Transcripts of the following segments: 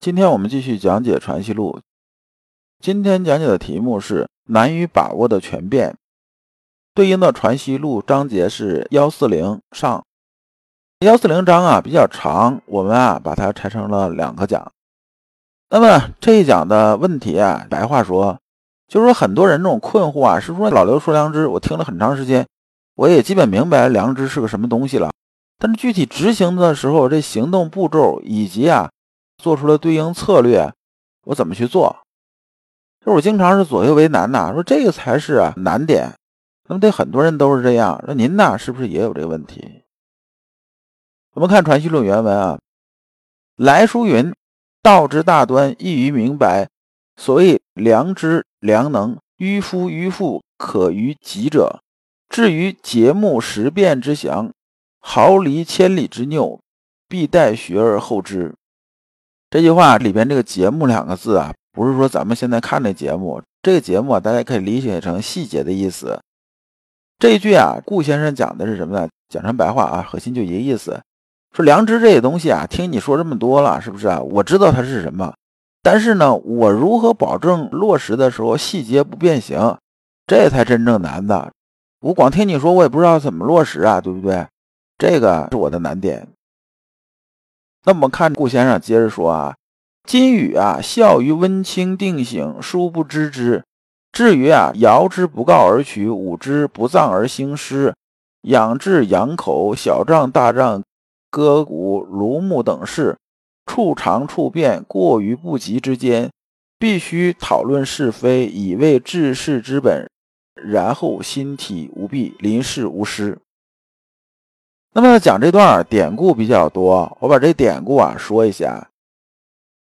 今天我们继续讲解《传习录》，今天讲解的题目是难于把握的全变，对应的《传习录》章节是幺四零上。幺四零章啊比较长，我们啊把它拆成了两个讲。那么这一讲的问题啊，白话说，就是说很多人这种困惑啊，是说老刘说良知，我听了很长时间，我也基本明白良知是个什么东西了，但是具体执行的时候，这行动步骤以及啊。做出了对应策略，我怎么去做？就我经常是左右为难呐，说这个才是啊难点。那么对很多人都是这样。那您呢，是不是也有这个问题？我们看《传习录》原文啊，来书云：“道之大端，易于明白。所谓良知、良能，迂夫迂妇，可于己者。至于节目十变之详，毫厘千里之拗，必待学而后知。”这句话里边这个“节目”两个字啊，不是说咱们现在看的节目，这个节目啊，大家可以理解成细节的意思。这一句啊，顾先生讲的是什么呢？讲成白话啊，核心就一个意思，说良知这些东西啊，听你说这么多了，是不是啊？我知道它是什么，但是呢，我如何保证落实的时候细节不变形，这才真正难的。我光听你说，我也不知道怎么落实啊，对不对？这个是我的难点。那我们看顾先生接着说啊，今语啊，孝于温清定省，殊不知之；至于啊，尧之不告而取，武之不葬而兴师，养志养口，小仗大仗，歌鼓庐木等事，处常处变，过于不及之间，必须讨论是非，以为治世之本，然后心体无弊，临事无失。那么讲这段典故比较多，我把这典故啊说一下。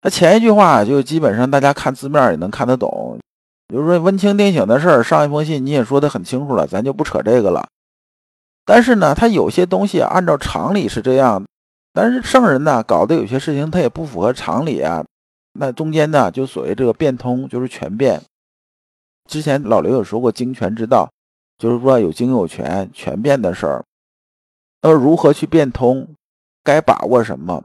那前一句话就基本上大家看字面也能看得懂，比如说温清定省的事儿，上一封信你也说得很清楚了，咱就不扯这个了。但是呢，他有些东西按照常理是这样，但是圣人呢搞的有些事情他也不符合常理啊。那中间呢就所谓这个变通，就是权变。之前老刘有说过经权之道，就是说有经有权，权变的事儿。要如何去变通？该把握什么？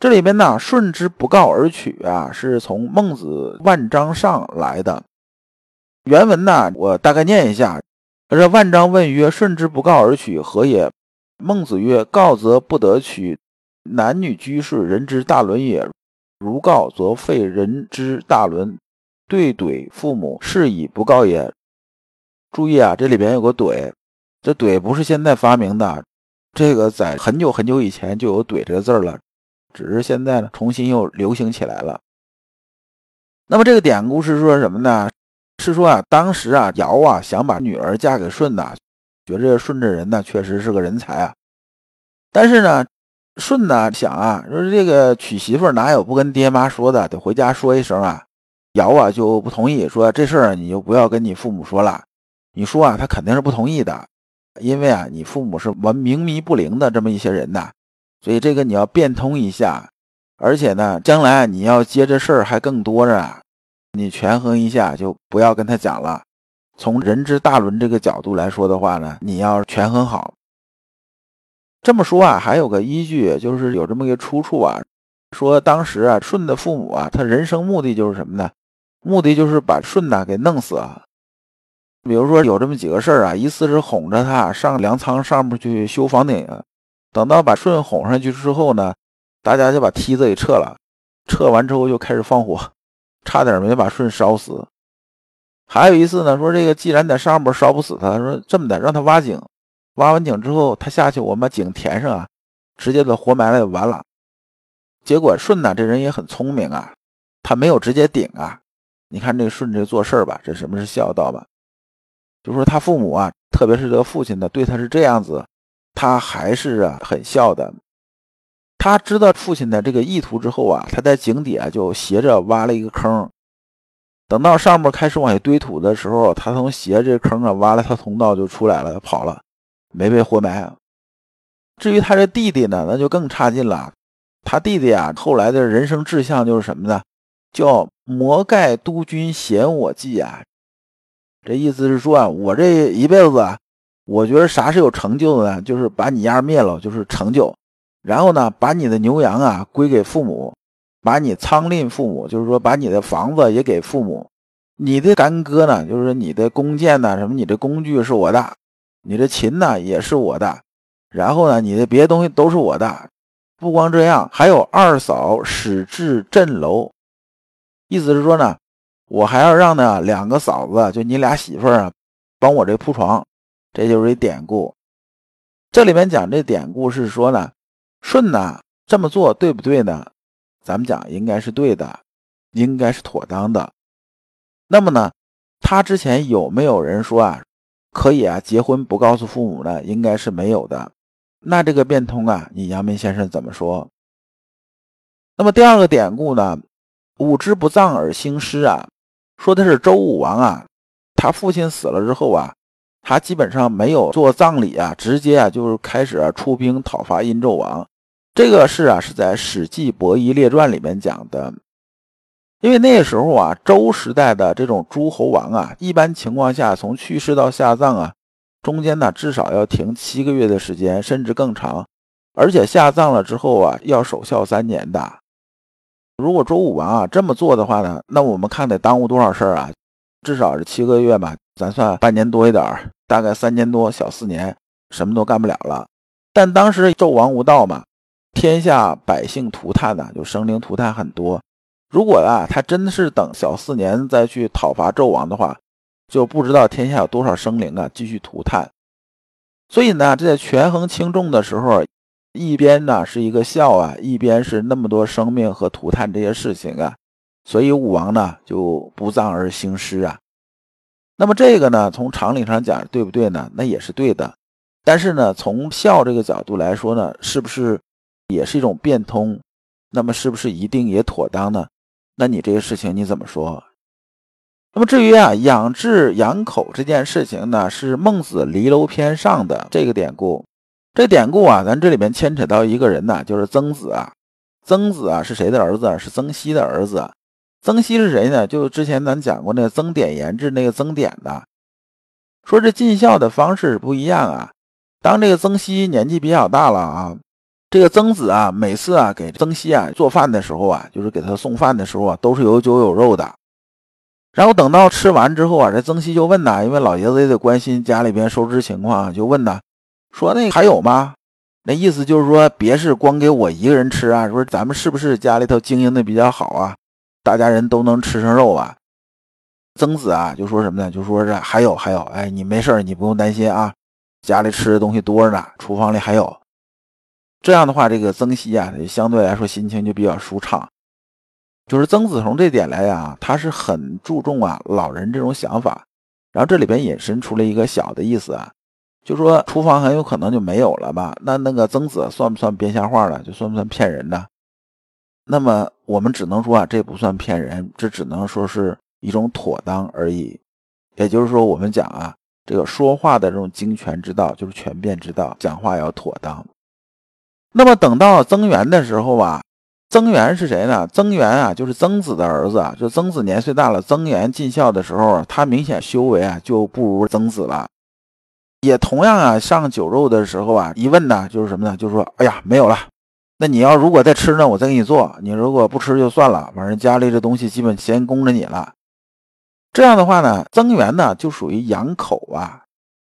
这里边呢，顺之不告而取啊，是从孟子万章上来的。原文呢，我大概念一下：这万章问曰：“顺之不告而取，何也？”孟子曰：“告则不得取，男女居士人之大伦也；如告，则废人之大伦。对怼父母，是以不告也。”注意啊，这里边有个怼，这怼不是现在发明的。这个在很久很久以前就有“怼”这个字了，只是现在呢重新又流行起来了。那么这个典故是说什么呢？是说啊，当时啊，尧啊想把女儿嫁给舜呐，觉得舜这人呢确实是个人才啊。但是呢，舜呢想啊，说这个娶媳妇哪有不跟爹妈说的，得回家说一声啊。尧啊就不同意，说这事儿你就不要跟你父母说了，你说啊，他肯定是不同意的。因为啊，你父母是文明迷不灵的这么一些人呐，所以这个你要变通一下，而且呢，将来你要接这事儿还更多着，你权衡一下，就不要跟他讲了。从人之大伦这个角度来说的话呢，你要权衡好。这么说啊，还有个依据，就是有这么一个出处啊，说当时啊，舜的父母啊，他人生目的就是什么呢？目的就是把舜呐给弄死啊。比如说有这么几个事儿啊，一次是哄着他上粮仓上面去修房顶，等到把舜哄上去之后呢，大家就把梯子给撤了，撤完之后就开始放火，差点没把舜烧死。还有一次呢，说这个既然在上面烧不死他，说这么的让他挖井，挖完井之后他下去，我们把井填上啊，直接的活埋了就完了。结果舜呢这人也很聪明啊，他没有直接顶啊。你看这个舜这做事儿吧，这什么是孝道吧？就说他父母啊，特别是这个父亲呢，对他是这样子，他还是啊很孝的。他知道父亲的这个意图之后啊，他在井底啊就斜着挖了一个坑。等到上面开始往下堆土的时候，他从斜这坑啊挖了条通道就出来了，跑了，没被活埋。至于他这弟弟呢，那就更差劲了。他弟弟啊，后来的人生志向就是什么呢？叫魔盖督军嫌我计啊。这意思是说啊，我这一辈子啊，我觉得啥是有成就的呢？就是把你家灭了，就是成就。然后呢，把你的牛羊啊归给父母，把你仓吝父母，就是说把你的房子也给父母。你的干戈呢，就是你的弓箭呢，什么你的工具是我的，你的琴呢也是我的。然后呢，你的别的东西都是我的。不光这样，还有二嫂使至镇楼，意思是说呢，我还要让呢两个嫂子，就你俩媳妇儿啊，帮我这铺床。这就是一典故。这里面讲这典故是说呢。舜呢这么做对不对呢？咱们讲应该是对的，应该是妥当的。那么呢，他之前有没有人说啊，可以啊结婚不告诉父母呢？应该是没有的。那这个变通啊，你阳明先生怎么说？那么第二个典故呢，五之不葬而兴师啊，说的是周武王啊，他父亲死了之后啊。他基本上没有做葬礼啊，直接啊就是开始出兵讨伐殷纣王。这个事啊是在《史记·伯夷列传》里面讲的。因为那时候啊，周时代的这种诸侯王啊，一般情况下从去世到下葬啊，中间呢至少要停七个月的时间，甚至更长。而且下葬了之后啊，要守孝三年的。如果周武王啊这么做的话呢，那我们看得耽误多少事儿啊？至少是七个月吧。咱算半年多一点儿，大概三年多小四年，什么都干不了了。但当时纣王无道嘛，天下百姓涂炭呐，就生灵涂炭很多。如果啊，他真的是等小四年再去讨伐纣王的话，就不知道天下有多少生灵啊继续涂炭。所以呢，这在权衡轻重的时候，一边呢是一个孝啊，一边是那么多生命和涂炭这些事情啊，所以武王呢就不葬而兴师啊。那么这个呢，从常理上讲对不对呢？那也是对的。但是呢，从孝这个角度来说呢，是不是也是一种变通？那么是不是一定也妥当呢？那你这个事情你怎么说？那么至于啊，养志养口这件事情呢，是孟子离楼篇上的这个典故。这典故啊，咱这里面牵扯到一个人呢，就是曾子啊。曾子啊，是谁的儿子？是曾皙的儿子。曾皙是谁呢？就之前咱讲过那个曾点研制那个曾点的，说这尽孝的方式不一样啊。当这个曾皙年纪比较大了啊，这个曾子啊，每次啊给曾皙啊做饭的时候啊，就是给他送饭的时候啊，都是有酒有肉的。然后等到吃完之后啊，这曾皙就问呐，因为老爷子也得关心家里边收支情况，就问呐，说那还有吗？那意思就是说，别是光给我一个人吃啊，说咱们是不是家里头经营的比较好啊？大家人都能吃上肉啊！曾子啊，就说什么呢？就说是还有还有，哎，你没事你不用担心啊，家里吃的东西多着呢，厨房里还有。这样的话，这个曾皙啊，相对来说心情就比较舒畅。就是曾子从这点来讲，他是很注重啊老人这种想法。然后这里边引申出了一个小的意思啊，就说厨房很有可能就没有了吧？那那个曾子算不算编瞎话了？就算不算骗人呢？那么我们只能说啊，这不算骗人，这只能说是一种妥当而已。也就是说，我们讲啊，这个说话的这种精权之道，就是权变之道，讲话要妥当。那么等到曾元的时候啊，曾元是谁呢？曾元啊，就是曾子的儿子。就曾子年岁大了，曾元尽孝的时候，他明显修为啊就不如曾子了。也同样啊，上酒肉的时候啊，一问呢，就是什么呢？就是说，哎呀，没有了。那你要如果再吃呢，我再给你做。你如果不吃就算了，反正家里这东西基本先供着你了。这样的话呢，增援呢就属于养口啊，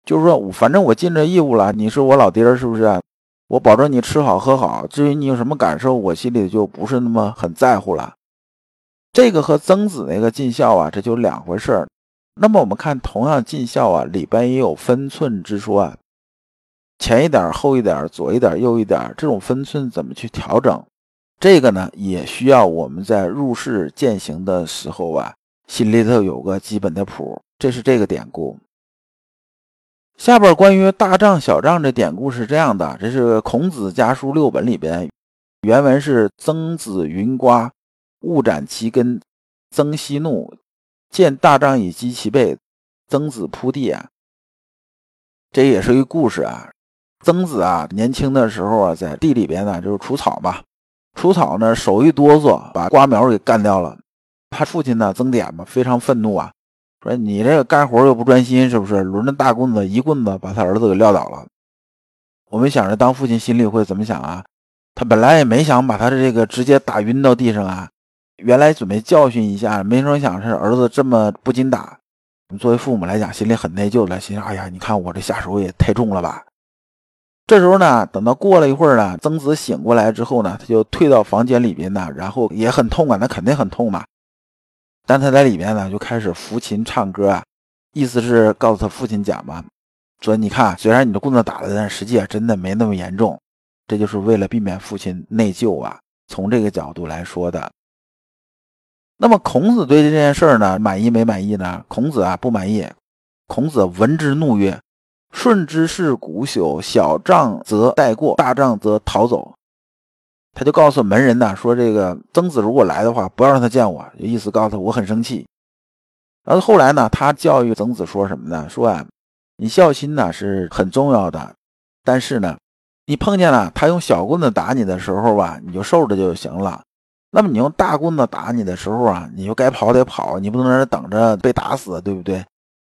就是说，反正我尽这义务了，你是我老爹是不是？我保证你吃好喝好。至于你有什么感受，我心里就不是那么很在乎了。这个和曾子那个尽孝啊，这就两回事儿。那么我们看，同样尽孝啊，里边也有分寸之说啊。前一点后一点左一点右一点这种分寸怎么去调整？这个呢，也需要我们在入世践行的时候啊，心里头有个基本的谱。这是这个典故。下边关于大丈小丈这典故是这样的：这是孔子家书六本里边原文是“曾子云瓜，勿斩其根。曾息怒，见大杖以击其背，曾子扑地啊。”这也是一个故事啊。曾子啊，年轻的时候啊，在地里边呢，就是除草嘛。除草呢，手一哆嗦，把瓜苗给干掉了。他父亲呢，曾点嘛，非常愤怒啊，说：“你这个干活又不专心，是不是？”抡着大棍子，一棍子把他儿子给撂倒了。我们想着，当父亲心里会怎么想啊？他本来也没想把他的这个直接打晕到地上啊，原来准备教训一下，没成想是儿子这么不禁打。作为父母来讲，心里很内疚了，心想：“哎呀，你看我这下手也太重了吧。”这时候呢，等到过了一会儿呢，曾子醒过来之后呢，他就退到房间里边呢，然后也很痛啊，那肯定很痛嘛。但他在里边呢，就开始抚琴唱歌啊，意思是告诉他父亲讲嘛，说你看，虽然你的棍子打了，但实际啊，真的没那么严重。这就是为了避免父亲内疚啊，从这个角度来说的。那么孔子对这件事儿呢，满意没满意呢？孔子啊，不满意。孔子闻之怒曰。顺之是古朽，小仗则带过，大仗则逃走。他就告诉门人呢，说这个曾子如果来的话，不要让他见我，就意思告诉他我很生气。然后后来呢，他教育曾子说什么呢？说啊，你孝心呢是很重要的，但是呢，你碰见了他用小棍子打你的时候吧，你就受着就行了。那么你用大棍子打你的时候啊，你就该跑得跑，你不能在那等着被打死，对不对？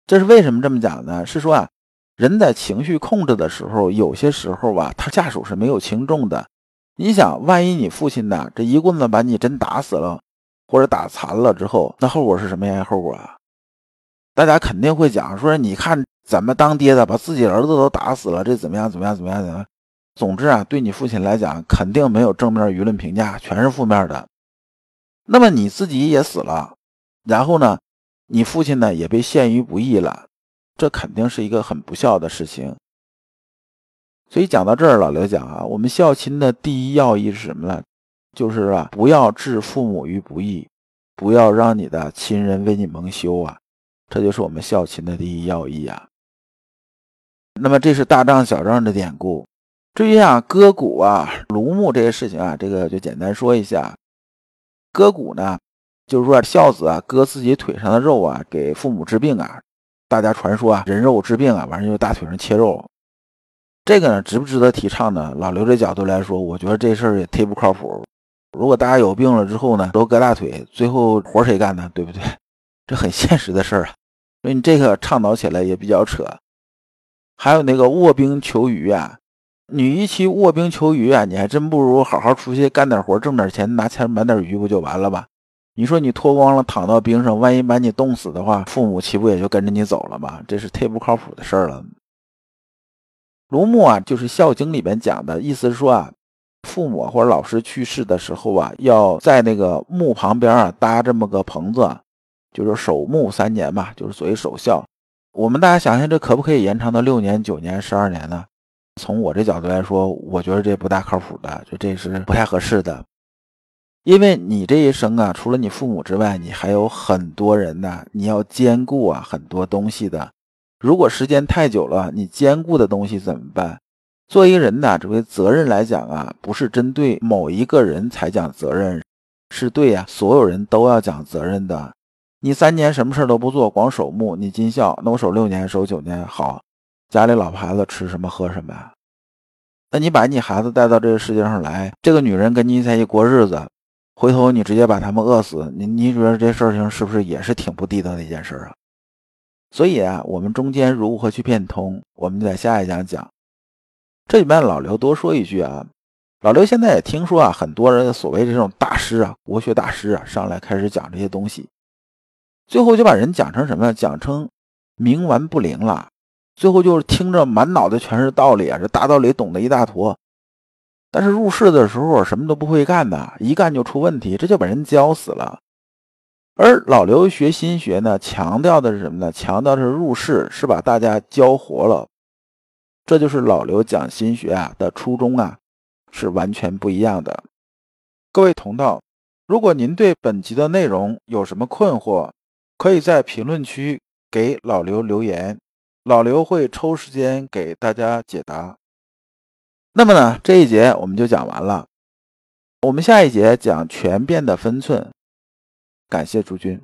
这是为什么这么讲呢？是说啊。人在情绪控制的时候，有些时候吧，他下手是没有轻重的。你想，万一你父亲呢，这一棍子把你真打死了，或者打残了之后，那后果是什么样后果啊？大家肯定会讲说，你看咱们当爹的把自己儿子都打死了，这怎么样？怎么样？怎么样？怎么样？总之啊，对你父亲来讲，肯定没有正面舆论评价，全是负面的。那么你自己也死了，然后呢，你父亲呢也被陷于不义了。这肯定是一个很不孝的事情，所以讲到这儿，老刘讲啊，我们孝亲的第一要义是什么呢？就是啊，不要置父母于不义，不要让你的亲人为你蒙羞啊，这就是我们孝亲的第一要义啊。那么这是大仗小仗的典故。至于啊割骨啊、庐墓这些事情啊，这个就简单说一下。割骨呢，就是说孝子啊割自己腿上的肉啊，给父母治病啊。大家传说啊，人肉治病啊，完事就大腿上切肉，这个呢值不值得提倡呢？老刘这角度来说，我觉得这事儿也忒不靠谱。如果大家有病了之后呢，都割大腿，最后活谁干呢？对不对？这很现实的事儿啊。所以你这个倡导起来也比较扯。还有那个卧冰求鱼啊，你与其卧冰求鱼啊，你还真不如好好出去干点活，挣点钱，拿钱买点鱼不就完了吗？你说你脱光了躺到冰上，万一把你冻死的话，父母岂不也就跟着你走了吗？这是忒不靠谱的事儿了。庐墓啊，就是《孝经》里边讲的意思是说啊，父母或者老师去世的时候啊，要在那个墓旁边啊搭这么个棚子，就是守墓三年吧，就是所谓守孝。我们大家想想，这可不可以延长到六年、九年、十二年呢？从我这角度来说，我觉得这不大靠谱的，就这是不太合适的。因为你这一生啊，除了你父母之外，你还有很多人呢，你要兼顾啊很多东西的。如果时间太久了，你兼顾的东西怎么办？作为一个人呢，作为责任来讲啊，不是针对某一个人才讲责任，是对呀，所有人都要讲责任的。你三年什么事都不做，光守墓，你尽孝，那我守六年，守九年，好，家里老婆孩子吃什么喝什么呀？那你把你孩子带到这个世界上来，这个女人跟你在一起过日子。回头你直接把他们饿死，你你觉得这事情是不是也是挺不地道的一件事啊？所以啊，我们中间如何去变通，我们在下一讲讲。这里面老刘多说一句啊，老刘现在也听说啊，很多人所谓这种大师啊，国学大师啊，上来开始讲这些东西，最后就把人讲成什么？讲成冥顽不灵了，最后就是听着满脑子全是道理啊，这大道理懂得一大坨。但是入世的时候什么都不会干的，一干就出问题，这就把人教死了。而老刘学心学呢，强调的是什么呢？强调的是入世，是把大家教活了。这就是老刘讲心学啊的初衷啊，是完全不一样的。各位同道，如果您对本集的内容有什么困惑，可以在评论区给老刘留言，老刘会抽时间给大家解答。那么呢，这一节我们就讲完了。我们下一节讲权变的分寸。感谢诸君。